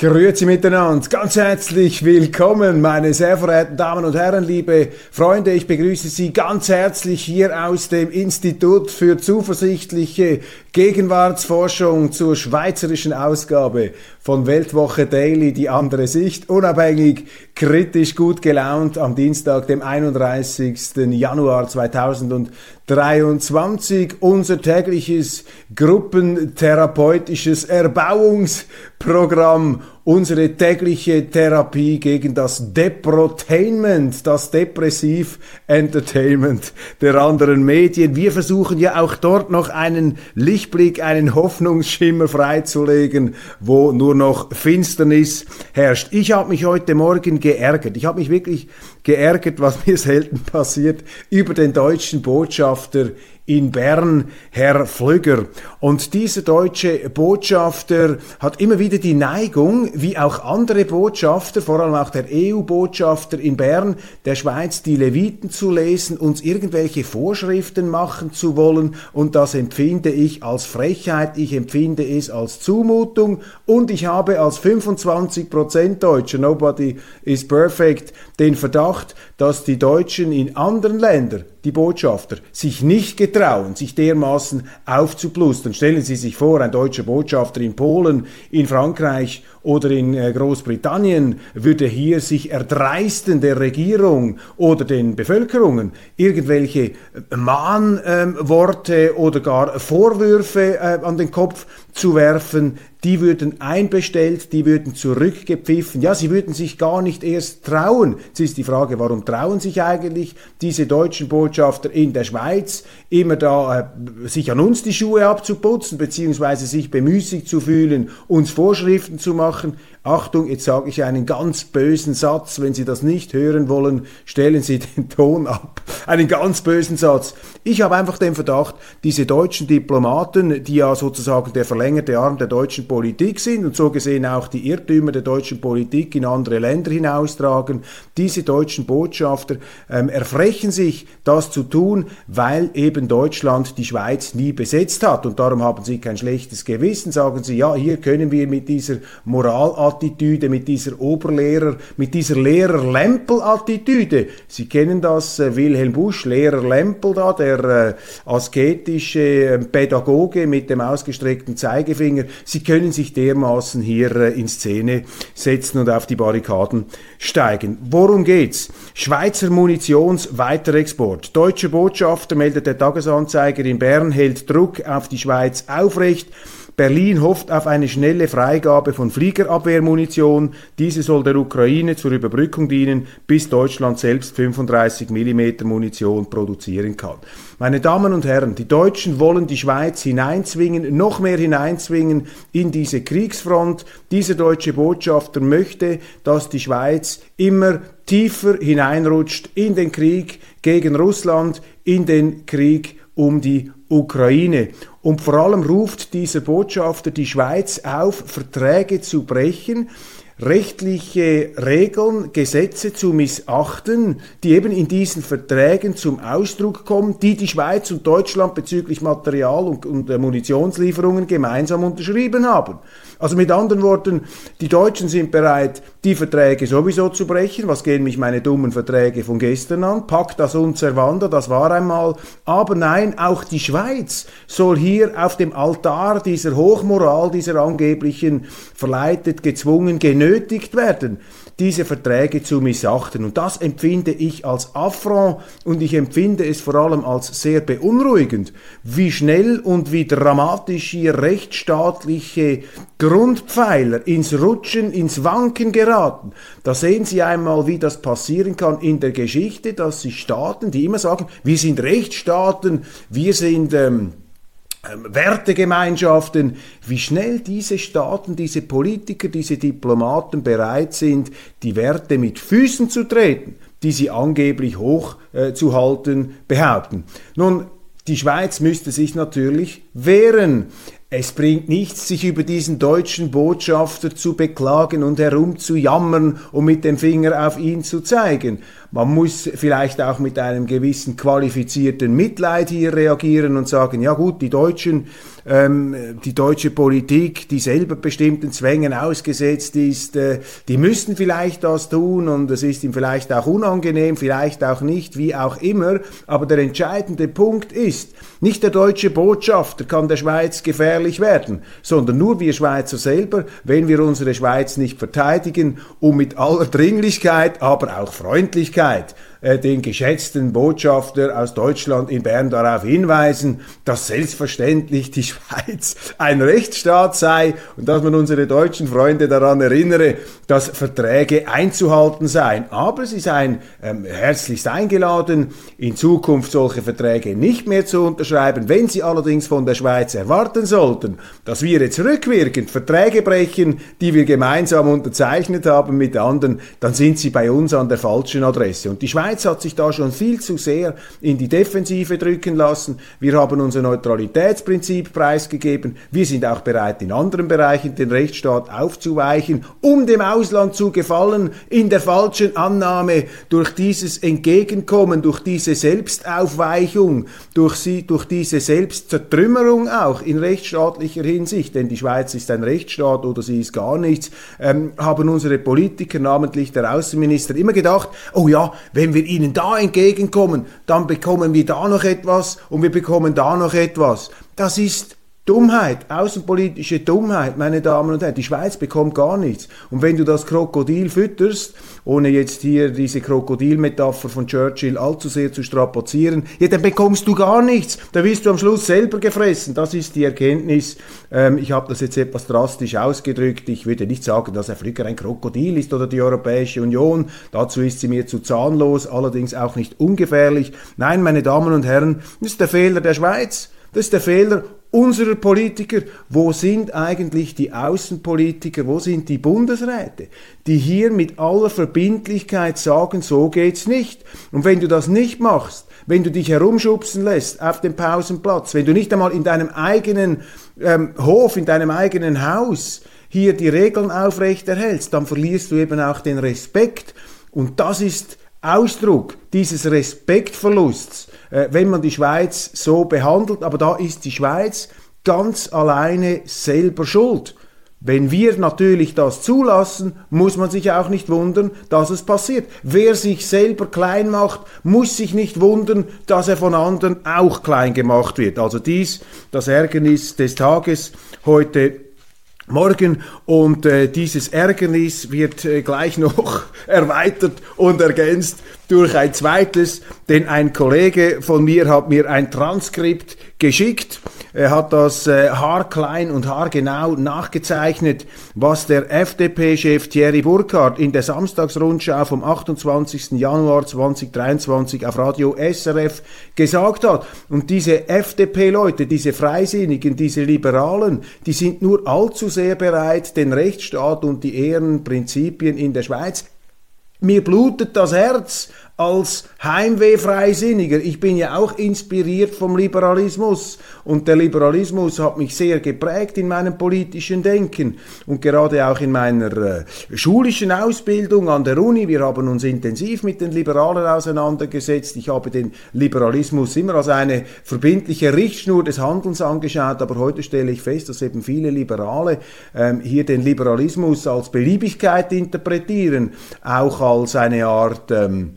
Grüezi miteinander, ganz herzlich willkommen, meine sehr verehrten Damen und Herren, liebe Freunde. Ich begrüße Sie ganz herzlich hier aus dem Institut für zuversichtliche Gegenwartsforschung zur schweizerischen Ausgabe von Weltwoche Daily, die andere Sicht, unabhängig, kritisch, gut gelaunt am Dienstag, dem 31. Januar 2023. Unser tägliches gruppentherapeutisches Erbauungsprogramm unsere tägliche Therapie gegen das Deprotainment, das Depressiv-Entertainment der anderen Medien. Wir versuchen ja auch dort noch einen Lichtblick, einen Hoffnungsschimmer freizulegen, wo nur noch Finsternis herrscht. Ich habe mich heute Morgen geärgert. Ich habe mich wirklich geärgert, was mir selten passiert, über den deutschen Botschafter in Bern, Herr Flügger. Und dieser deutsche Botschafter hat immer wieder die Neigung, wie auch andere Botschafter, vor allem auch der EU-Botschafter in Bern, der Schweiz, die Leviten zu lesen, uns irgendwelche Vorschriften machen zu wollen. Und das empfinde ich als Frechheit, ich empfinde es als Zumutung. Und ich habe als 25% Deutscher, nobody is perfect, den Verdacht, dass die Deutschen in anderen Ländern die Botschafter sich nicht getrauen, sich dermaßen aufzuplustern. Stellen Sie sich vor, ein deutscher Botschafter in Polen, in Frankreich oder in äh, Großbritannien würde hier sich erdreisten, der Regierung oder den Bevölkerungen irgendwelche äh, Mahnworte ähm, oder gar Vorwürfe äh, an den Kopf zu werfen, die würden einbestellt, die würden zurückgepfiffen. Ja, sie würden sich gar nicht erst trauen. Jetzt ist die Frage, warum trauen sich eigentlich diese deutschen Botschafter in der Schweiz immer da äh, sich an uns die Schuhe abzuputzen, beziehungsweise sich bemüßigt zu fühlen, uns Vorschriften zu machen. lachen. Achtung, jetzt sage ich einen ganz bösen Satz. Wenn Sie das nicht hören wollen, stellen Sie den Ton ab. Einen ganz bösen Satz. Ich habe einfach den Verdacht, diese deutschen Diplomaten, die ja sozusagen der verlängerte Arm der deutschen Politik sind und so gesehen auch die Irrtümer der deutschen Politik in andere Länder hinaustragen, diese deutschen Botschafter ähm, erfrechen sich, das zu tun, weil eben Deutschland die Schweiz nie besetzt hat. Und darum haben sie kein schlechtes Gewissen, sagen sie, ja, hier können wir mit dieser Moralattitüde, mit dieser Oberlehrer, mit dieser Lehrer-Lempel-Attitüde, Sie kennen das, äh, Wilhelm Busch, Lehrer Lempel da, der äh, asketische äh, Pädagoge mit dem ausgestreckten Zeigefinger, Sie können sich dermaßen hier äh, in Szene setzen und auf die Barrikaden steigen. Worum geht's? Schweizer Munitions Weiterexport. Deutsche Botschafter meldet der Tagesanzeiger in Bern hält Druck auf die Schweiz aufrecht. Berlin hofft auf eine schnelle Freigabe von Fliegerabwehrmunition. Diese soll der Ukraine zur Überbrückung dienen, bis Deutschland selbst 35 mm Munition produzieren kann. Meine Damen und Herren, die Deutschen wollen die Schweiz hineinzwingen, noch mehr hineinzwingen in diese Kriegsfront. Dieser deutsche Botschafter möchte, dass die Schweiz immer tiefer hineinrutscht in den Krieg gegen Russland, in den Krieg um die Ukraine. Und vor allem ruft dieser Botschafter die Schweiz auf, Verträge zu brechen, rechtliche Regeln, Gesetze zu missachten, die eben in diesen Verträgen zum Ausdruck kommen, die die Schweiz und Deutschland bezüglich Material- und, und Munitionslieferungen gemeinsam unterschrieben haben. Also mit anderen Worten, die Deutschen sind bereit, die Verträge sowieso zu brechen. Was gehen mich meine dummen Verträge von gestern an? Packt das und servanda, das war einmal. Aber nein, auch die Schweiz soll hier auf dem Altar dieser Hochmoral, dieser angeblichen verleitet, gezwungen, genötigt werden. Diese Verträge zu missachten. Und das empfinde ich als Affront und ich empfinde es vor allem als sehr beunruhigend, wie schnell und wie dramatisch hier rechtsstaatliche Grundpfeiler ins Rutschen, ins Wanken geraten. Da sehen Sie einmal, wie das passieren kann in der Geschichte, dass sich Staaten, die immer sagen, wir sind Rechtsstaaten, wir sind ähm, Wertegemeinschaften, wie schnell diese Staaten, diese Politiker, diese Diplomaten bereit sind, die Werte mit Füßen zu treten, die sie angeblich hochzuhalten äh, behaupten. Nun, die Schweiz müsste sich natürlich wehren. Es bringt nichts, sich über diesen deutschen Botschafter zu beklagen und herumzujammern und mit dem Finger auf ihn zu zeigen. Man muss vielleicht auch mit einem gewissen qualifizierten Mitleid hier reagieren und sagen, ja gut, die Deutschen ähm, die deutsche Politik, die selber bestimmten Zwängen ausgesetzt ist, äh, die müssten vielleicht das tun und es ist ihm vielleicht auch unangenehm, vielleicht auch nicht, wie auch immer. Aber der entscheidende Punkt ist, nicht der deutsche Botschafter kann der Schweiz gefährlich werden, sondern nur wir Schweizer selber, wenn wir unsere Schweiz nicht verteidigen und mit aller Dringlichkeit, aber auch Freundlichkeit äh, den geschätzten Botschafter aus Deutschland in Bern darauf hinweisen, dass selbstverständlich die Schweiz ein Rechtsstaat sei und dass man unsere deutschen Freunde daran erinnere, dass Verträge einzuhalten seien. Aber sie seien ähm, herzlichst eingeladen, in Zukunft solche Verträge nicht mehr zu unterschreiben. Wenn sie allerdings von der Schweiz erwarten sollten, dass wir jetzt rückwirkend Verträge brechen, die wir gemeinsam unterzeichnet haben mit anderen, dann sind sie bei uns an der falschen Adresse. Und die Schweiz Schweiz hat sich da schon viel zu sehr in die Defensive drücken lassen. Wir haben unser Neutralitätsprinzip preisgegeben. Wir sind auch bereit, in anderen Bereichen den Rechtsstaat aufzuweichen, um dem Ausland zu gefallen, in der falschen Annahme durch dieses Entgegenkommen, durch diese Selbstaufweichung, durch, sie, durch diese Selbstzertrümmerung auch in rechtsstaatlicher Hinsicht, denn die Schweiz ist ein Rechtsstaat oder sie ist gar nichts, ähm, haben unsere Politiker, namentlich der Außenminister, immer gedacht, oh ja, wenn wir wir ihnen da entgegenkommen, dann bekommen wir da noch etwas und wir bekommen da noch etwas. Das ist Dummheit, außenpolitische Dummheit, meine Damen und Herren. Die Schweiz bekommt gar nichts. Und wenn du das Krokodil fütterst, ohne jetzt hier diese Krokodilmetapher von Churchill allzu sehr zu strapazieren, ja, dann bekommst du gar nichts. Da wirst du am Schluss selber gefressen. Das ist die Erkenntnis. Ähm, ich habe das jetzt etwas drastisch ausgedrückt. Ich würde nicht sagen, dass Herr Flücker ein Krokodil ist oder die Europäische Union. Dazu ist sie mir zu zahnlos, allerdings auch nicht ungefährlich. Nein, meine Damen und Herren, das ist der Fehler der Schweiz. Das ist der Fehler unserer Politiker, wo sind eigentlich die Außenpolitiker, wo sind die Bundesräte, die hier mit aller Verbindlichkeit sagen, so geht's nicht. Und wenn du das nicht machst, wenn du dich herumschubsen lässt auf dem Pausenplatz, wenn du nicht einmal in deinem eigenen ähm, Hof, in deinem eigenen Haus hier die Regeln aufrechterhältst, dann verlierst du eben auch den Respekt. Und das ist Ausdruck dieses Respektverlusts, äh, wenn man die Schweiz so behandelt. Aber da ist die Schweiz ganz alleine selber schuld. Wenn wir natürlich das zulassen, muss man sich auch nicht wundern, dass es passiert. Wer sich selber klein macht, muss sich nicht wundern, dass er von anderen auch klein gemacht wird. Also dies, das Ärgernis des Tages heute Morgen und äh, dieses Ärgernis wird äh, gleich noch erweitert und ergänzt durch ein zweites, denn ein Kollege von mir hat mir ein Transkript geschickt. Er hat das äh, haarklein und haargenau nachgezeichnet, was der FDP-Chef Thierry Burkhardt in der Samstagsrundschau vom 28. Januar 2023 auf Radio SRF gesagt hat. Und diese FDP-Leute, diese Freisinnigen, diese Liberalen, die sind nur allzu sehr bereit, den Rechtsstaat und die Ehrenprinzipien in der Schweiz mir blutet das Herz als Heimweh-Freisinniger. Ich bin ja auch inspiriert vom Liberalismus und der Liberalismus hat mich sehr geprägt in meinem politischen Denken und gerade auch in meiner äh, schulischen Ausbildung an der Uni. Wir haben uns intensiv mit den Liberalen auseinandergesetzt. Ich habe den Liberalismus immer als eine verbindliche Richtschnur des Handelns angeschaut, aber heute stelle ich fest, dass eben viele Liberale ähm, hier den Liberalismus als Beliebigkeit interpretieren, auch als eine Art ähm,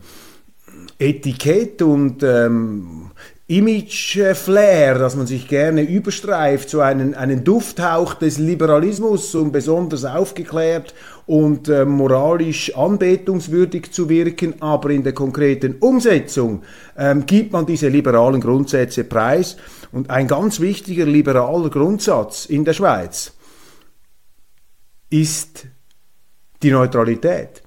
Etikett und ähm, Image-Flair, dass man sich gerne überstreift, so einen, einen Dufthauch des Liberalismus, um besonders aufgeklärt und äh, moralisch anbetungswürdig zu wirken, aber in der konkreten Umsetzung ähm, gibt man diese liberalen Grundsätze preis. Und ein ganz wichtiger liberaler Grundsatz in der Schweiz ist die Neutralität.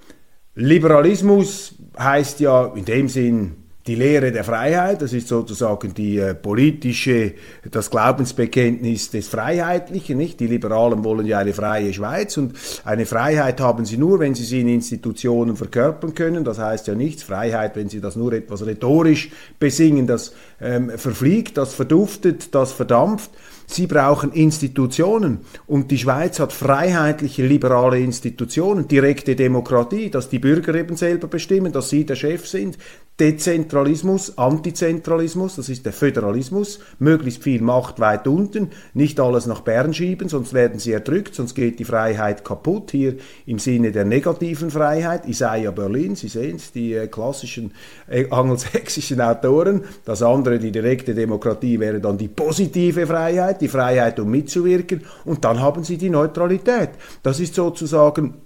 Liberalismus heißt ja in dem Sinn die Lehre der Freiheit, das ist sozusagen die äh, politische, das Glaubensbekenntnis des Freiheitlichen, nicht? Die Liberalen wollen ja eine freie Schweiz und eine Freiheit haben sie nur, wenn sie sie in Institutionen verkörpern können. Das heißt ja nichts. Freiheit, wenn sie das nur etwas rhetorisch besingen, das ähm, verfliegt, das verduftet, das verdampft. Sie brauchen Institutionen. Und die Schweiz hat freiheitliche, liberale Institutionen, direkte Demokratie, dass die Bürger eben selber bestimmen, dass sie der Chef sind, Dezentralismus, Antizentralismus, das ist der Föderalismus, möglichst viel Macht weit unten, nicht alles nach Bern schieben, sonst werden sie erdrückt, sonst geht die Freiheit kaputt, hier im Sinne der negativen Freiheit, Isaiah Berlin, Sie sehen es, die äh, klassischen äh, angelsächsischen Autoren, das andere, die direkte Demokratie, wäre dann die positive Freiheit, die Freiheit, um mitzuwirken, und dann haben Sie die Neutralität. Das ist sozusagen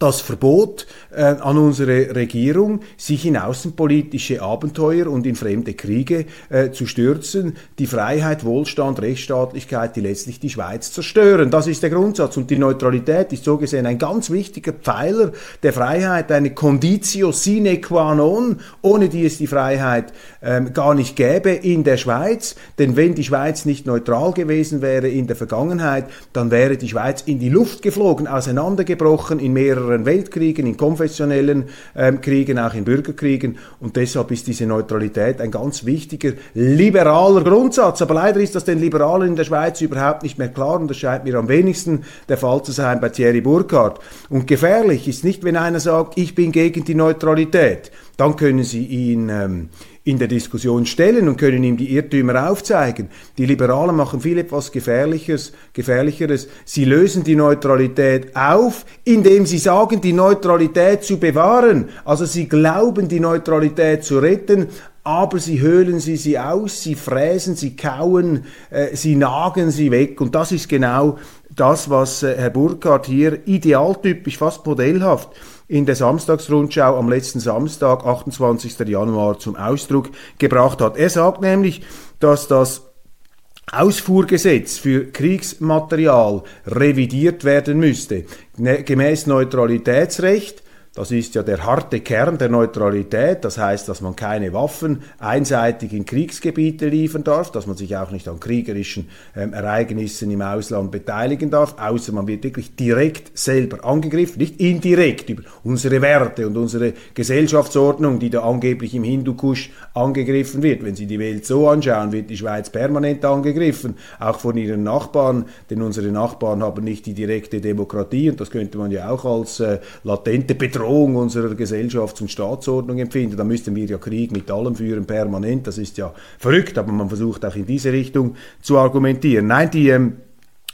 das Verbot äh, an unsere Regierung, sich in außenpolitische Abenteuer und in fremde Kriege äh, zu stürzen, die Freiheit, Wohlstand, Rechtsstaatlichkeit, die letztlich die Schweiz zerstören. Das ist der Grundsatz. Und die Neutralität ist so gesehen ein ganz wichtiger Pfeiler der Freiheit, eine Conditio sine qua non, ohne die es die Freiheit ähm, gar nicht gäbe in der Schweiz. Denn wenn die Schweiz nicht neutral gewesen wäre in der Vergangenheit, dann wäre die Schweiz in die Luft geflogen, auseinandergebrochen in mehreren mehreren Weltkriegen, in konfessionellen ähm, Kriegen, auch in Bürgerkriegen. Und deshalb ist diese Neutralität ein ganz wichtiger liberaler Grundsatz. Aber leider ist das den Liberalen in der Schweiz überhaupt nicht mehr klar und das scheint mir am wenigsten der Fall zu sein bei Thierry Burkhardt. Und gefährlich ist nicht, wenn einer sagt, ich bin gegen die Neutralität. Dann können Sie ihn ähm, in der Diskussion stellen und können ihm die Irrtümer aufzeigen. Die Liberalen machen viel etwas Gefährliches, Gefährlicheres. Sie lösen die Neutralität auf, indem sie sagen, die Neutralität zu bewahren. Also sie glauben, die Neutralität zu retten, aber sie höhlen sie sie aus, sie fräsen, sie kauen, äh, sie nagen sie weg. Und das ist genau das, was äh, Herr Burkhardt hier idealtypisch, fast modellhaft in der Samstagsrundschau am letzten Samstag, 28. Januar, zum Ausdruck gebracht hat. Er sagt nämlich, dass das Ausfuhrgesetz für Kriegsmaterial revidiert werden müsste. Ne, gemäß Neutralitätsrecht das ist ja der harte Kern der Neutralität. Das heißt, dass man keine Waffen einseitig in Kriegsgebiete liefern darf, dass man sich auch nicht an kriegerischen ähm, Ereignissen im Ausland beteiligen darf, außer man wird wirklich direkt selber angegriffen, nicht indirekt über unsere Werte und unsere Gesellschaftsordnung, die da angeblich im Hindukusch angegriffen wird. Wenn Sie die Welt so anschauen, wird die Schweiz permanent angegriffen, auch von ihren Nachbarn, denn unsere Nachbarn haben nicht die direkte Demokratie und das könnte man ja auch als äh, latente Bedrohung Bedrohung unserer Gesellschafts- und Staatsordnung empfinden. Da müssten wir ja Krieg mit allem führen, permanent. Das ist ja verrückt, aber man versucht auch in diese Richtung zu argumentieren. Nein, die ähm,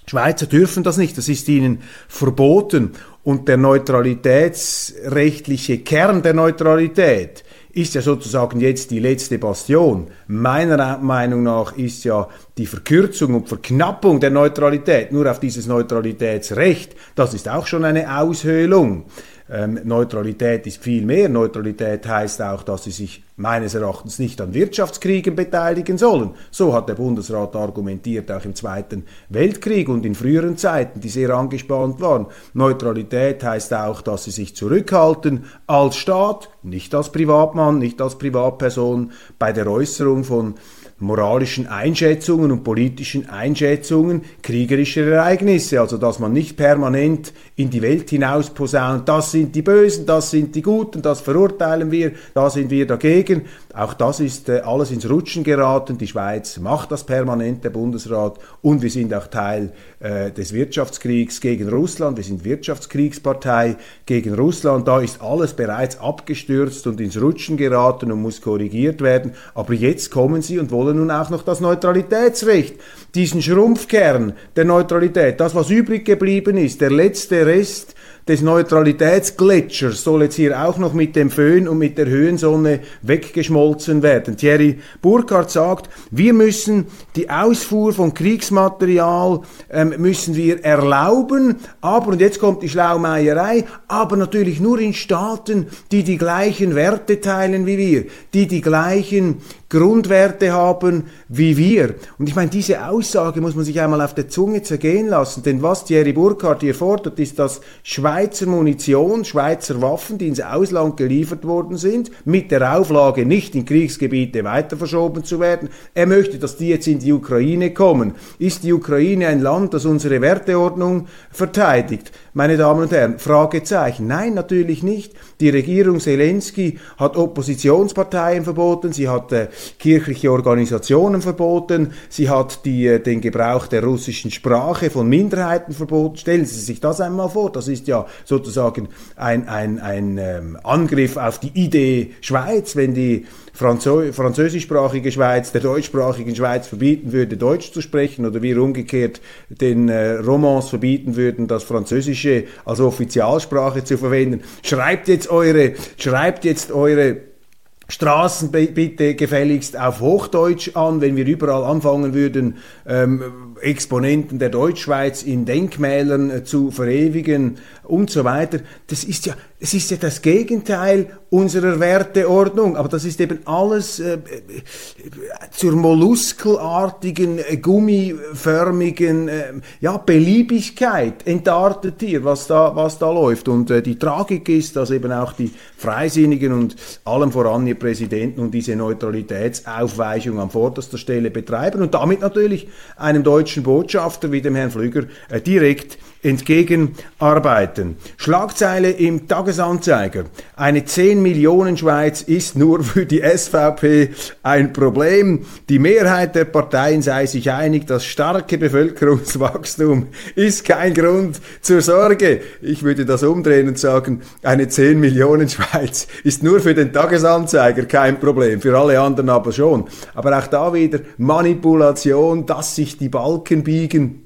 Schweizer dürfen das nicht, das ist ihnen verboten. Und der neutralitätsrechtliche Kern der Neutralität ist ja sozusagen jetzt die letzte Bastion. Meiner Meinung nach ist ja die Verkürzung und Verknappung der Neutralität nur auf dieses Neutralitätsrecht, das ist auch schon eine Aushöhlung. Ähm, Neutralität ist viel mehr. Neutralität heißt auch, dass sie sich meines Erachtens nicht an Wirtschaftskriegen beteiligen sollen. So hat der Bundesrat argumentiert, auch im Zweiten Weltkrieg und in früheren Zeiten, die sehr angespannt waren. Neutralität heißt auch, dass sie sich zurückhalten als Staat, nicht als Privatmann, nicht als Privatperson, bei der Äußerung von moralischen Einschätzungen und politischen Einschätzungen kriegerischer Ereignisse. Also dass man nicht permanent in die Welt hinaus posaunt, das sind die Bösen, das sind die Guten, das verurteilen wir, da sind wir dagegen. Auch das ist äh, alles ins Rutschen geraten. Die Schweiz macht das permanent, der Bundesrat. Und wir sind auch Teil äh, des Wirtschaftskriegs gegen Russland. Wir sind Wirtschaftskriegspartei gegen Russland. Da ist alles bereits abgestürzt und ins Rutschen geraten und muss korrigiert werden. Aber jetzt kommen sie und wollen nun auch noch das Neutralitätsrecht, diesen Schrumpfkern der Neutralität, das was übrig geblieben ist, der letzte Rest des Neutralitätsgletschers soll jetzt hier auch noch mit dem Föhn und mit der Höhensonne weggeschmolzen werden. Thierry Burkhardt sagt, wir müssen die Ausfuhr von Kriegsmaterial ähm, müssen wir erlauben, aber, und jetzt kommt die Schlaumeierei, aber natürlich nur in Staaten, die die gleichen Werte teilen wie wir, die die gleichen Grundwerte haben wie wir. Und ich meine, diese Aussage muss man sich einmal auf der Zunge zergehen lassen, denn was Thierry Burkhardt hier fordert, ist, dass Schweizer Munition, Schweizer Waffen, die ins Ausland geliefert worden sind, mit der Auflage, nicht in Kriegsgebiete weiter verschoben zu werden. Er möchte, dass die jetzt in die Ukraine kommen. Ist die Ukraine ein Land, das unsere Werteordnung verteidigt? Meine Damen und Herren, Fragezeichen. Nein, natürlich nicht. Die Regierung Zelensky hat Oppositionsparteien verboten, sie hat äh, kirchliche Organisationen verboten, sie hat die, äh, den Gebrauch der russischen Sprache von Minderheiten verboten. Stellen Sie sich das einmal vor, das ist ja sozusagen ein, ein, ein ähm, Angriff auf die Idee Schweiz, wenn die Franzö französischsprachige Schweiz der deutschsprachigen Schweiz verbieten würde, Deutsch zu sprechen oder wir umgekehrt den äh, Romans verbieten würden, das Französische als Offizialsprache zu verwenden. Schreibt jetzt eure, schreibt jetzt eure Straßen bitte gefälligst auf Hochdeutsch an, wenn wir überall anfangen würden, ähm, Exponenten der Deutschschweiz in Denkmälern äh, zu verewigen und so weiter. Das ist ja, es ist ja das Gegenteil unserer Werteordnung, aber das ist eben alles äh, zur molluskelartigen, äh, gummiförmigen, äh, ja, Beliebigkeit entartet hier, was da, was da läuft. Und äh, die Tragik ist, dass eben auch die Freisinnigen und allem voran ihr Präsidenten und diese Neutralitätsaufweichung an vorderster Stelle betreiben und damit natürlich einem deutschen Botschafter wie dem Herrn Flüger äh, direkt entgegenarbeiten. Schlagzeile im Tagesanzeiger. Eine 10 Millionen Schweiz ist nur für die SVP ein Problem. Die Mehrheit der Parteien sei sich einig, das starke Bevölkerungswachstum ist kein Grund zur Sorge. Ich würde das umdrehen und sagen, eine 10 Millionen Schweiz ist nur für den Tagesanzeiger kein Problem, für alle anderen aber schon. Aber auch da wieder Manipulation, dass sich die Balken biegen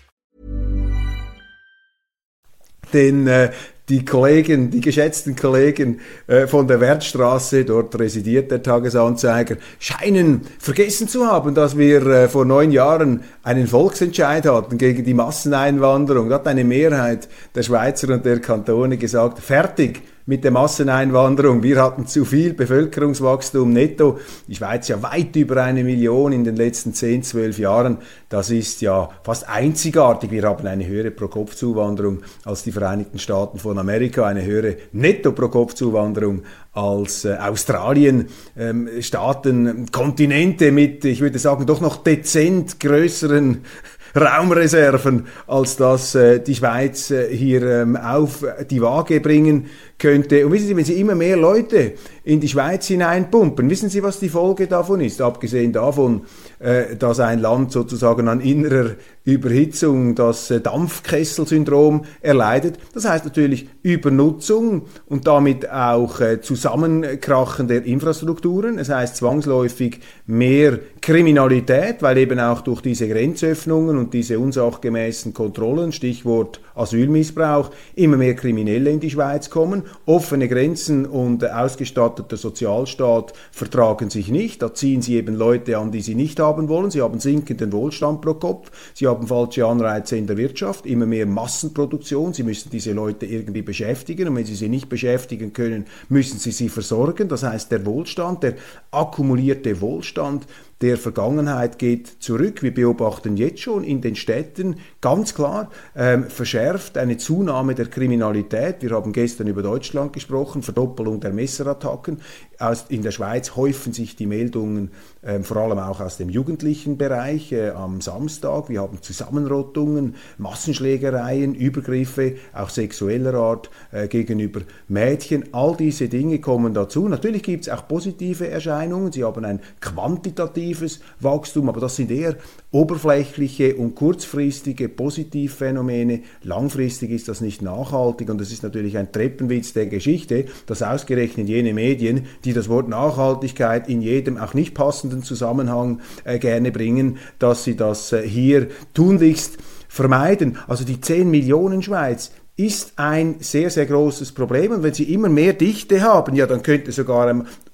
Denn äh, die Kollegen, die geschätzten Kollegen äh, von der Wertstraße, dort residiert der Tagesanzeiger, scheinen vergessen zu haben, dass wir äh, vor neun Jahren einen Volksentscheid hatten gegen die Masseneinwanderung. Da hat eine Mehrheit der Schweizer und der Kantone gesagt, fertig, mit der Masseneinwanderung. Wir hatten zu viel Bevölkerungswachstum netto. Die Schweiz ja weit über eine Million in den letzten 10, 12 Jahren. Das ist ja fast einzigartig. Wir haben eine höhere Pro-Kopf-Zuwanderung als die Vereinigten Staaten von Amerika, eine höhere Netto-Pro-Kopf-Zuwanderung als äh, Australien, ähm, Staaten, Kontinente mit, ich würde sagen, doch noch dezent größeren Raumreserven, als dass äh, die Schweiz äh, hier ähm, auf die Waage bringen könnte. Und wissen Sie, wenn Sie immer mehr Leute in die Schweiz hineinpumpen, wissen Sie, was die Folge davon ist? Abgesehen davon, äh, dass ein Land sozusagen an innerer Überhitzung das äh, Dampfkesselsyndrom erleidet. Das heißt natürlich Übernutzung und damit auch äh, Zusammenkrachen der Infrastrukturen. Es heißt zwangsläufig mehr Kriminalität, weil eben auch durch diese Grenzöffnungen und diese unsachgemäßen Kontrollen, Stichwort Asylmissbrauch, immer mehr Kriminelle in die Schweiz kommen Offene Grenzen und ausgestatteter Sozialstaat vertragen sich nicht. Da ziehen sie eben Leute an, die sie nicht haben wollen. Sie haben sinkenden Wohlstand pro Kopf. Sie haben falsche Anreize in der Wirtschaft, immer mehr Massenproduktion. Sie müssen diese Leute irgendwie beschäftigen. Und wenn sie sie nicht beschäftigen können, müssen sie sie versorgen. Das heißt, der Wohlstand, der akkumulierte Wohlstand, der Vergangenheit geht zurück. Wir beobachten jetzt schon in den Städten ganz klar ähm, verschärft eine Zunahme der Kriminalität. Wir haben gestern über Deutschland gesprochen, Verdoppelung der Messerattacken. Aus, in der Schweiz häufen sich die Meldungen ähm, vor allem auch aus dem jugendlichen Bereich äh, am Samstag. Wir haben Zusammenrottungen, Massenschlägereien, Übergriffe, auch sexueller Art äh, gegenüber Mädchen. All diese Dinge kommen dazu. Natürlich gibt es auch positive Erscheinungen. Sie haben ein quantitatives Wachstum, aber das sind eher oberflächliche und kurzfristige Positivphänomene. Langfristig ist das nicht nachhaltig und das ist natürlich ein Treppenwitz der Geschichte, dass ausgerechnet jene Medien, die das Wort Nachhaltigkeit in jedem auch nicht passenden Zusammenhang äh, gerne bringen, dass sie das äh, hier tunlichst vermeiden. Also die 10 Millionen Schweiz ist ein sehr, sehr großes Problem. Und wenn Sie immer mehr Dichte haben, ja, dann könnte sogar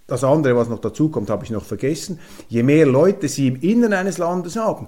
das andere, was noch dazu kommt, habe ich noch vergessen. Je mehr Leute Sie im Innern eines Landes haben,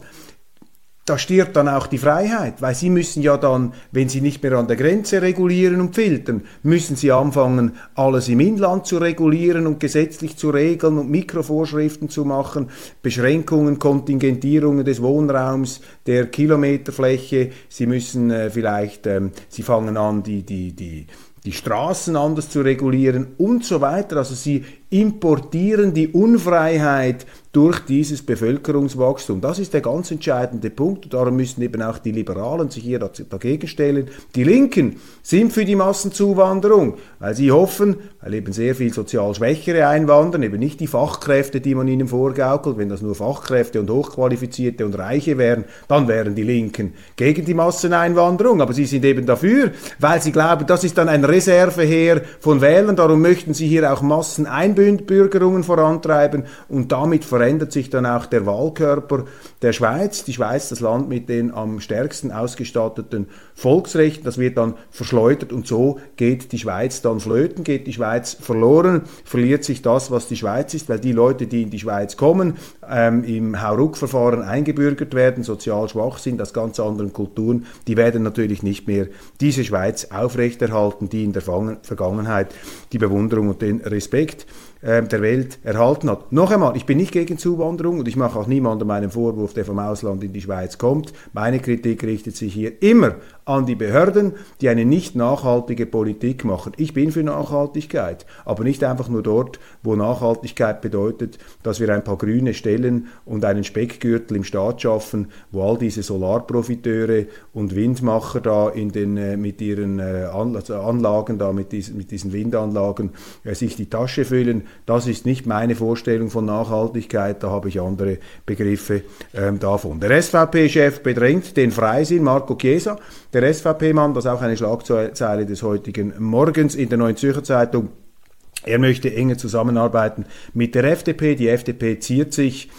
da stirbt dann auch die Freiheit, weil sie müssen ja dann, wenn sie nicht mehr an der Grenze regulieren und filtern, müssen sie anfangen, alles im Inland zu regulieren und gesetzlich zu regeln und Mikrovorschriften zu machen, Beschränkungen, Kontingentierungen des Wohnraums, der Kilometerfläche. Sie müssen äh, vielleicht, ähm, sie fangen an, die, die, die, die Straßen anders zu regulieren und so weiter. Also sie importieren die Unfreiheit durch dieses Bevölkerungswachstum. Das ist der ganz entscheidende Punkt und darum müssen eben auch die Liberalen sich hier dagegen stellen. Die Linken sind für die Massenzuwanderung, weil sie hoffen, weil eben sehr viel sozial Schwächere einwandern, eben nicht die Fachkräfte, die man ihnen vorgaukelt. Wenn das nur Fachkräfte und Hochqualifizierte und Reiche wären, dann wären die Linken gegen die Masseneinwanderung. Aber sie sind eben dafür, weil sie glauben, das ist dann ein Reserveheer von Wählern. Darum möchten sie hier auch Massen Einbürgerungen vorantreiben und damit verändert sich dann auch der Wahlkörper der Schweiz. Die Schweiz, das Land mit den am stärksten ausgestatteten Volksrechten, das wird dann verschleudert und so geht die Schweiz dann flöten, geht die Schweiz verloren, verliert sich das, was die Schweiz ist, weil die Leute, die in die Schweiz kommen, ähm, im Hauruck-Verfahren eingebürgert werden, sozial schwach sind, aus ganz anderen Kulturen, die werden natürlich nicht mehr diese Schweiz aufrechterhalten, die in der Vergangenheit die Bewunderung und den Respekt der Welt erhalten hat. Noch einmal, ich bin nicht gegen Zuwanderung und ich mache auch niemandem einen Vorwurf, der vom Ausland in die Schweiz kommt. Meine Kritik richtet sich hier immer an die Behörden, die eine nicht nachhaltige Politik machen. Ich bin für Nachhaltigkeit, aber nicht einfach nur dort, wo Nachhaltigkeit bedeutet, dass wir ein paar grüne Stellen und einen Speckgürtel im Staat schaffen, wo all diese Solarprofiteure und Windmacher da in den, äh, mit ihren äh, also Anlagen, da mit diesen, mit diesen Windanlagen äh, sich die Tasche füllen. Das ist nicht meine Vorstellung von Nachhaltigkeit, da habe ich andere Begriffe ähm, davon. Der SVP-Chef bedrängt den Freisinn, Marco Chiesa, der SVP-Mann, das ist auch eine Schlagzeile des heutigen Morgens in der Neuen Zürcher Zeitung. Er möchte enger zusammenarbeiten mit der FDP. Die FDP ziert sich.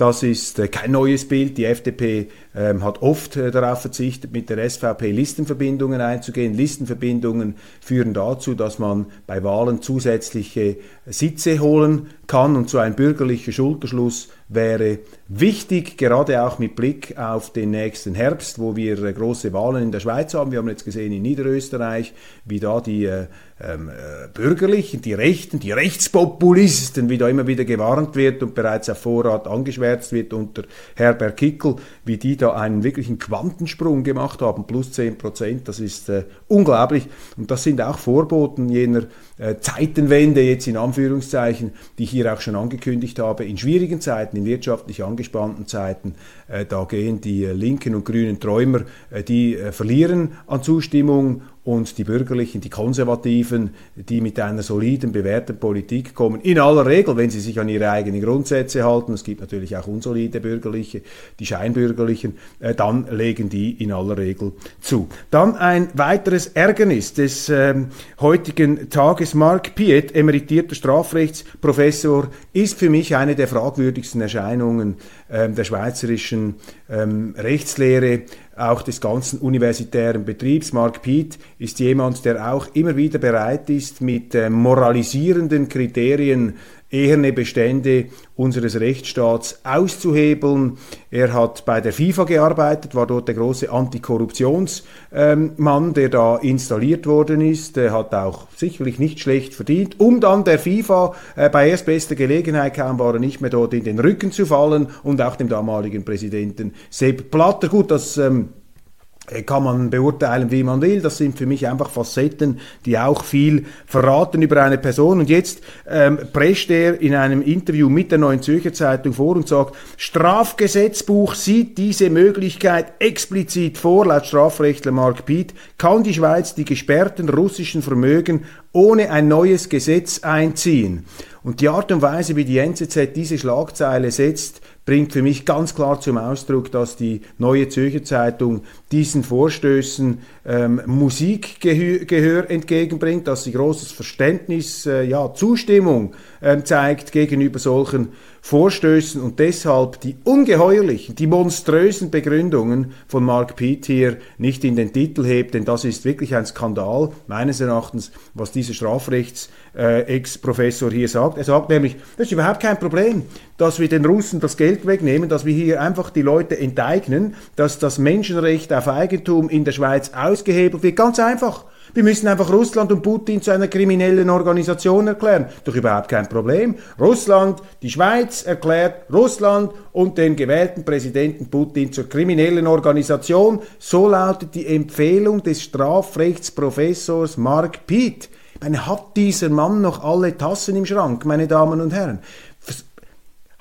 Das ist äh, kein neues Bild. Die FDP ähm, hat oft äh, darauf verzichtet, mit der SVP Listenverbindungen einzugehen. Listenverbindungen führen dazu, dass man bei Wahlen zusätzliche Sitze holen kann und so ein bürgerlicher Schulterschluss wäre wichtig, gerade auch mit Blick auf den nächsten Herbst, wo wir äh, große Wahlen in der Schweiz haben. Wir haben jetzt gesehen in Niederösterreich, wie da die ähm, äh, Bürgerlichen, die Rechten, die Rechtspopulisten, wie da immer wieder gewarnt wird und bereits auf Vorrat angeschwärzt wird unter Herbert Kickel, wie die da einen wirklichen Quantensprung gemacht haben, plus 10 Prozent, das ist äh, unglaublich. Und das sind auch Vorboten jener äh, Zeitenwende, jetzt in Anführungszeichen, die ich hier auch schon angekündigt habe, in schwierigen Zeiten, in wirtschaftlich angespannten Zeiten, äh, da gehen die äh, linken und grünen Träumer, äh, die verlieren an Zustimmung und die Bürgerlichen, die Konservativen, die mit einer soliden, bewährten Politik kommen, in aller Regel, wenn sie sich an ihre eigenen Grundsätze halten, es gibt natürlich auch unsolide Bürgerliche, die Scheinbürgerlichen, äh, dann legen die in aller Regel zu. Dann ein weiteres Ärgernis des ähm, heutigen Tages. Mark Piet, emeritierter Strafrechtsprofessor, ist für mich eine der fragwürdigsten Erscheinungen ähm, der schweizerischen ähm, Rechtslehre auch des ganzen universitären Betriebs. Mark Piet ist jemand, der auch immer wieder bereit ist, mit äh, moralisierenden Kriterien eherne Bestände unseres Rechtsstaats auszuhebeln. Er hat bei der FIFA gearbeitet, war dort der große Antikorruptionsmann, der da installiert worden ist. Er hat auch sicherlich nicht schlecht verdient, um dann der FIFA äh, bei erstbester Gelegenheit kaum war er nicht mehr dort in den Rücken zu fallen und auch dem damaligen Präsidenten Sepp Blatter. Gut, das ähm, äh, kann man beurteilen, wie man will. Das sind für mich einfach Facetten, die auch viel verraten über eine Person. Und jetzt ähm, prescht er in einem Interview mit der Neuen Zürcher Zeitung vor und sagt, Strafgesetzbuch sieht diese Möglichkeit explizit vor. Laut Strafrechtler Mark Piet kann die Schweiz die gesperrten russischen Vermögen ohne ein neues Gesetz einziehen. Und die Art und Weise, wie die NZZ diese Schlagzeile setzt, bringt für mich ganz klar zum Ausdruck, dass die Neue Zürcher Zeitung diesen Vorstößen ähm, Musikgehör entgegenbringt, dass sie großes Verständnis, äh, ja, Zustimmung äh, zeigt gegenüber solchen Vorstößen und deshalb die ungeheuerlichen, die monströsen Begründungen von Mark Pitt hier nicht in den Titel hebt, denn das ist wirklich ein Skandal, meines Erachtens, was dieser Strafrechts-Ex-Professor hier sagt. Er sagt nämlich, das ist überhaupt kein Problem, dass wir den Russen das Geld wegnehmen, dass wir hier einfach die Leute enteignen, dass das Menschenrecht auf Eigentum in der Schweiz ausgehebelt wird. Ganz einfach. Wir müssen einfach Russland und Putin zu einer kriminellen Organisation erklären. Doch überhaupt kein Problem. Russland, die Schweiz erklärt Russland und den gewählten Präsidenten Putin zur kriminellen Organisation. So lautet die Empfehlung des Strafrechtsprofessors Mark Pitt. Meine, hat dieser Mann noch alle Tassen im Schrank, meine Damen und Herren?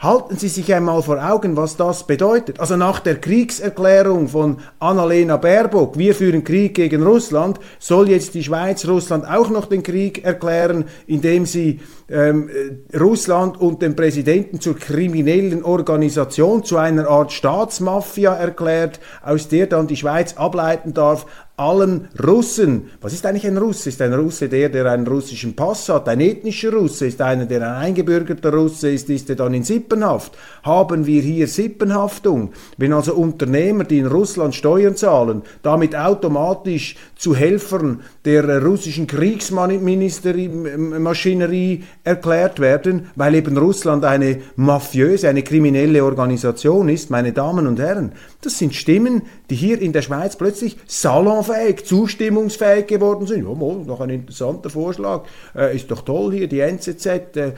Halten Sie sich einmal vor Augen, was das bedeutet. Also nach der Kriegserklärung von Annalena Baerbock, wir führen Krieg gegen Russland, soll jetzt die Schweiz Russland auch noch den Krieg erklären, indem sie ähm, äh, Russland und den Präsidenten zur kriminellen Organisation, zu einer Art Staatsmafia erklärt, aus der dann die Schweiz ableiten darf, allen Russen. Was ist eigentlich ein Russe? Ist ein Russe der, der einen russischen Pass hat? Ein ethnischer Russe? Ist einer, der ein eingebürgerter Russe ist? Ist er dann in Sippenhaft? Haben wir hier Sippenhaftung? Wenn also Unternehmer, die in Russland Steuern zahlen, damit automatisch zu Helfern der russischen Kriegsmaschinerie erklärt werden, weil eben Russland eine mafiöse, eine kriminelle Organisation ist, meine Damen und Herren, das sind Stimmen, die hier in der Schweiz plötzlich salonfähig, zustimmungsfähig geworden sind. Ja, mal, noch ein interessanter Vorschlag. Äh, ist doch toll hier, die NZZ äh,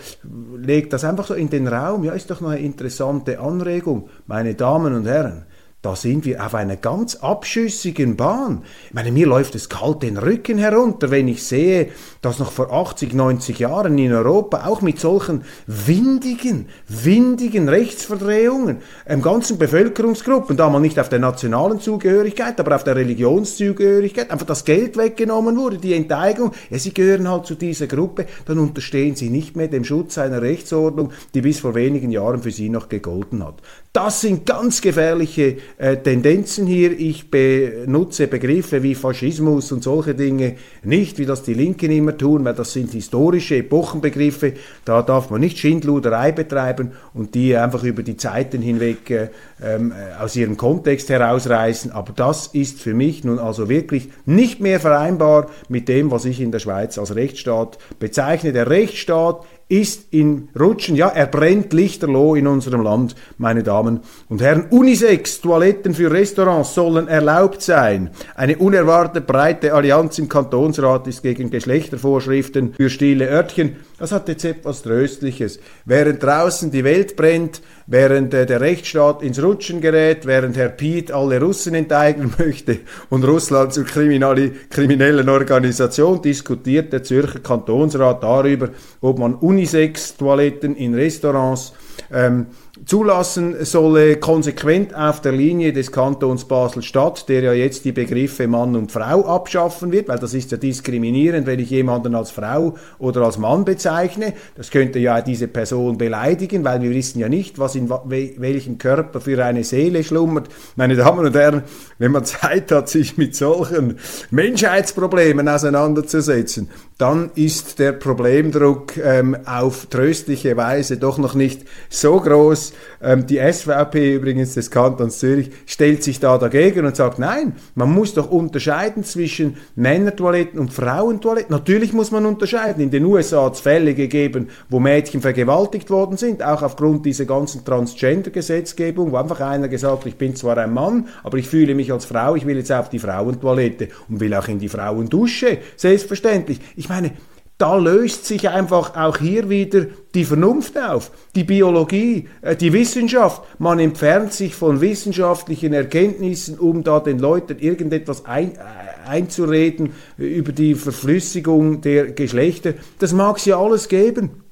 legt das einfach so in den Raum. Ja, ist doch noch eine interessante Anregung. Meine Damen und Herren, da sind wir auf einer ganz abschüssigen Bahn. Ich meine, mir läuft es kalt den Rücken herunter, wenn ich sehe, dass noch vor 80, 90 Jahren in Europa auch mit solchen windigen, windigen Rechtsverdrehungen im ganzen Bevölkerungsgruppen, da mal nicht auf der nationalen Zugehörigkeit, aber auf der Religionszugehörigkeit, einfach das Geld weggenommen wurde, die Enteignung, ja, sie gehören halt zu dieser Gruppe, dann unterstehen sie nicht mehr dem Schutz einer Rechtsordnung, die bis vor wenigen Jahren für sie noch gegolten hat. Das sind ganz gefährliche äh, Tendenzen hier. Ich benutze Begriffe wie Faschismus und solche Dinge nicht, wie das die Linken immer tun, weil das sind historische Epochenbegriffe. Da darf man nicht Schindluderei betreiben und die einfach über die Zeiten hinweg äh, ähm, äh, aus ihrem Kontext herausreißen. Aber das ist für mich nun also wirklich nicht mehr vereinbar mit dem, was ich in der Schweiz als Rechtsstaat bezeichne. Der Rechtsstaat ist in Rutschen, ja, er brennt lichterloh in unserem Land, meine Damen und Herren. Unisex, Toiletten für Restaurants sollen erlaubt sein. Eine unerwartet breite Allianz im Kantonsrat ist gegen Geschlechtervorschriften für stille Örtchen. Das hat jetzt etwas Tröstliches. Während draußen die Welt brennt, während äh, der Rechtsstaat ins Rutschen gerät, während Herr Piet alle Russen enteignen möchte und Russland zur kriminellen Organisation, diskutiert der Zürcher Kantonsrat darüber, ob man Unisex-Toiletten in Restaurants ähm, zulassen solle, konsequent auf der Linie des Kantons Basel-Stadt, der ja jetzt die Begriffe Mann und Frau abschaffen wird, weil das ist ja diskriminierend, wenn ich jemanden als Frau oder als Mann bezeichne. Das könnte ja diese Person beleidigen, weil wir wissen ja nicht, was in welchem Körper für eine Seele schlummert. Meine Damen und Herren, wenn man Zeit hat, sich mit solchen Menschheitsproblemen auseinanderzusetzen, dann ist der Problemdruck ähm, auf tröstliche Weise doch noch nicht so groß. Ähm, die SVP übrigens des Kantons Zürich stellt sich da dagegen und sagt, nein, man muss doch unterscheiden zwischen Männertoiletten und Frauentoiletten. Natürlich muss man unterscheiden. In den USA hat es Fälle gegeben, wo Mädchen vergewaltigt worden sind, auch aufgrund dieser ganzen Transgender-Gesetzgebung, wo einfach einer gesagt hat, ich bin zwar ein Mann, aber ich fühle mich als Frau, ich will jetzt auf die Frauentoilette und will auch in die Frauendusche, selbstverständlich. Ich meine, da löst sich einfach auch hier wieder die Vernunft auf, die Biologie, äh, die Wissenschaft. Man entfernt sich von wissenschaftlichen Erkenntnissen, um da den Leuten irgendetwas ein, äh, einzureden über die Verflüssigung der Geschlechter. Das mag es ja alles geben.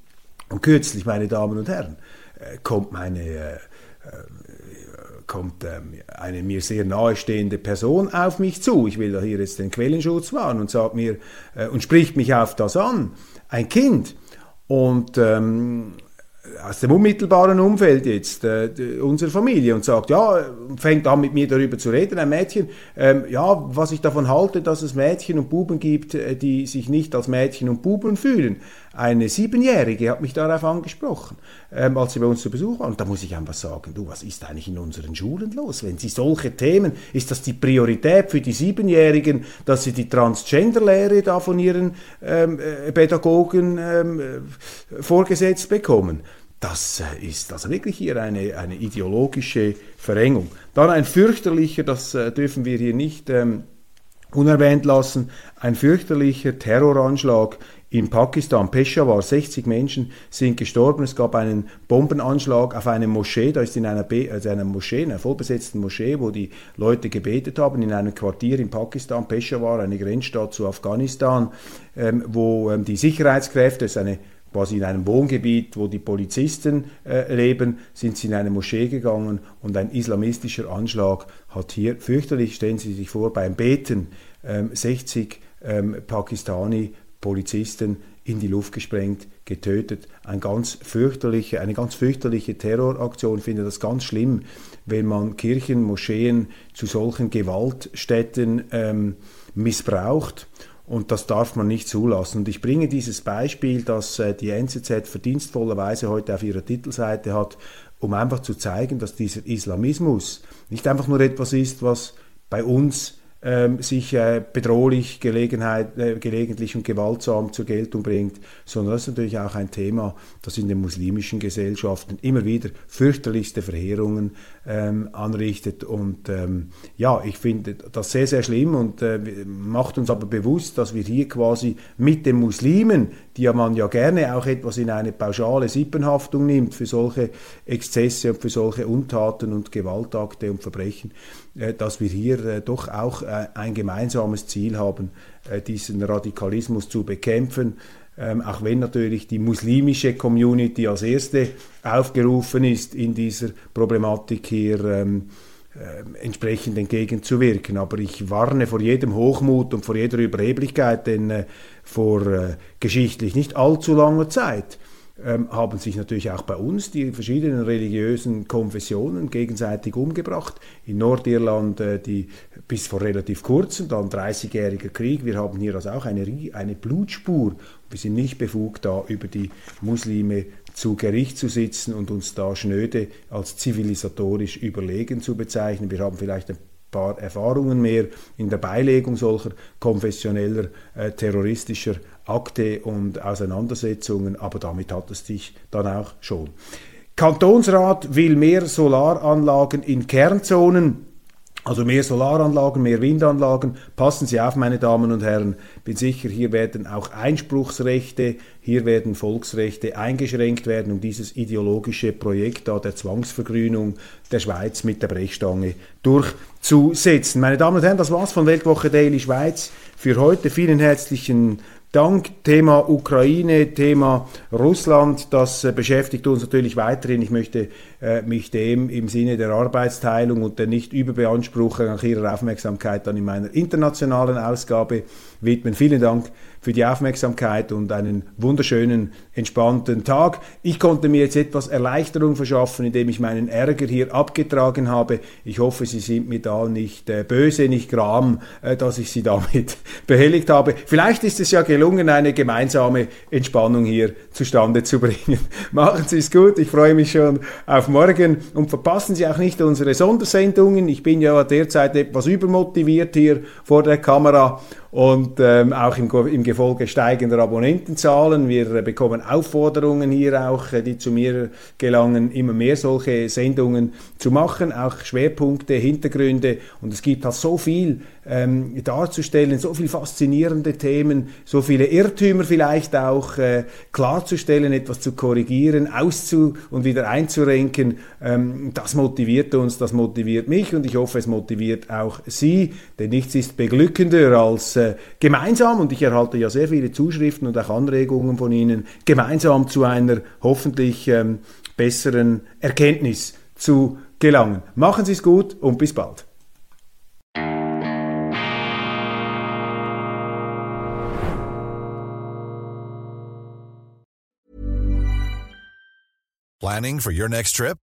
Und kürzlich, meine Damen und Herren, äh, kommt meine kommt ähm, eine mir sehr nahestehende Person auf mich zu. Ich will hier jetzt den Quellenschutz wahren und sagt mir äh, und spricht mich auf das an. Ein Kind. Und ähm, aus dem unmittelbaren Umfeld jetzt äh, unserer Familie und sagt, ja, fängt an mit mir darüber zu reden, ein Mädchen, ähm, ja, was ich davon halte, dass es Mädchen und Buben gibt, äh, die sich nicht als Mädchen und Buben fühlen. Eine Siebenjährige hat mich darauf angesprochen, ähm, als sie bei uns zu Besuch war. Und da muss ich einfach sagen, du, was ist eigentlich in unseren Schulen los? Wenn sie solche Themen, ist das die Priorität für die Siebenjährigen, dass sie die Transgender-Lehre da von ihren ähm, äh, Pädagogen ähm, äh, vorgesetzt bekommen? Das äh, ist also wirklich hier eine, eine ideologische Verengung. Dann ein fürchterlicher, das dürfen wir hier nicht ähm, unerwähnt lassen, ein fürchterlicher Terroranschlag in Pakistan, Peshawar, 60 Menschen sind gestorben. Es gab einen Bombenanschlag auf eine Moschee. Da ist in einer, Be also einer Moschee, einer vollbesetzten Moschee, wo die Leute gebetet haben, in einem Quartier in Pakistan, Peshawar, eine Grenzstadt zu Afghanistan, ähm, wo ähm, die Sicherheitskräfte, es ist eine quasi in einem Wohngebiet, wo die Polizisten äh, leben, sind sie in eine Moschee gegangen und ein islamistischer Anschlag hat hier fürchterlich, stellen Sie sich vor, beim Beten ähm, 60 ähm, Pakistani Polizisten in die Luft gesprengt, getötet. Ein ganz fürchterliche, eine ganz fürchterliche Terroraktion. Ich finde das ganz schlimm, wenn man Kirchen, Moscheen zu solchen Gewaltstätten ähm, missbraucht. Und das darf man nicht zulassen. Und ich bringe dieses Beispiel, das äh, die NZZ verdienstvollerweise heute auf ihrer Titelseite hat, um einfach zu zeigen, dass dieser Islamismus nicht einfach nur etwas ist, was bei uns ähm, sich äh, bedrohlich, Gelegenheit, äh, gelegentlich und gewaltsam zur Geltung bringt, sondern das ist natürlich auch ein Thema, das in den muslimischen Gesellschaften immer wieder fürchterlichste Verheerungen ähm, anrichtet. Und ähm, ja, ich finde das sehr, sehr schlimm und äh, macht uns aber bewusst, dass wir hier quasi mit den Muslimen, die ja man ja gerne auch etwas in eine pauschale Sippenhaftung nimmt für solche Exzesse und für solche Untaten und Gewaltakte und Verbrechen, dass wir hier äh, doch auch äh, ein gemeinsames Ziel haben, diesen Radikalismus zu bekämpfen. Ähm, auch wenn natürlich die muslimische Community als erste aufgerufen ist, in dieser Problematik hier ähm, äh, entsprechend entgegenzuwirken. Aber ich warne vor jedem Hochmut und vor jeder Überheblichkeit, denn äh, vor äh, geschichtlich nicht allzu langer Zeit haben sich natürlich auch bei uns die verschiedenen religiösen Konfessionen gegenseitig umgebracht. In Nordirland äh, die bis vor relativ kurzem, dann 30-jähriger Krieg. Wir haben hier also auch eine, eine Blutspur. Wir sind nicht befugt, da über die Muslime zu Gericht zu sitzen und uns da schnöde als zivilisatorisch überlegen zu bezeichnen. Wir haben vielleicht ein paar Erfahrungen mehr in der Beilegung solcher konfessioneller äh, terroristischer Akte und Auseinandersetzungen, aber damit hat es sich dann auch schon. Kantonsrat will mehr Solaranlagen in Kernzonen. Also mehr Solaranlagen, mehr Windanlagen. Passen Sie auf, meine Damen und Herren. Bin sicher, hier werden auch Einspruchsrechte, hier werden Volksrechte eingeschränkt werden, um dieses ideologische Projekt da der Zwangsvergrünung der Schweiz mit der Brechstange durchzusetzen. Meine Damen und Herren, das war's von Weltwoche Daily Schweiz für heute. Vielen herzlichen Dank. Thema Ukraine, Thema Russland, das äh, beschäftigt uns natürlich weiterhin. Ich möchte äh, mich dem im Sinne der Arbeitsteilung und der Nicht-Überbeanspruchung nach Ihrer Aufmerksamkeit dann in meiner internationalen Ausgabe widmen. Vielen Dank für die Aufmerksamkeit und einen wunderschönen, entspannten Tag. Ich konnte mir jetzt etwas Erleichterung verschaffen, indem ich meinen Ärger hier abgetragen habe. Ich hoffe, Sie sind mir da nicht äh, böse, nicht gram, äh, dass ich Sie damit behelligt habe. Vielleicht ist es ja gelungen, eine gemeinsame Entspannung hier zustande zu bringen. Machen Sie es gut, ich freue mich schon auf morgen und verpassen Sie auch nicht unsere Sondersendungen. Ich bin ja derzeit etwas übermotiviert hier vor der Kamera und ähm, auch im, im Gefolge steigender Abonnentenzahlen. Wir äh, bekommen Aufforderungen hier auch, äh, die zu mir gelangen, immer mehr solche Sendungen zu machen, auch Schwerpunkte, Hintergründe und es gibt halt so viel ähm, darzustellen, so viele faszinierende Themen, so viele Irrtümer vielleicht auch äh, klarzustellen, etwas zu korrigieren, auszu und wieder einzurenken. Ähm, das motiviert uns, das motiviert mich und ich hoffe, es motiviert auch Sie, denn nichts ist beglückender als äh, gemeinsam, und ich erhalte ja sehr viele Zuschriften und auch Anregungen von Ihnen, gemeinsam zu einer hoffentlich ähm, besseren Erkenntnis zu gelangen. Machen Sie es gut und bis bald. Planning for your next trip?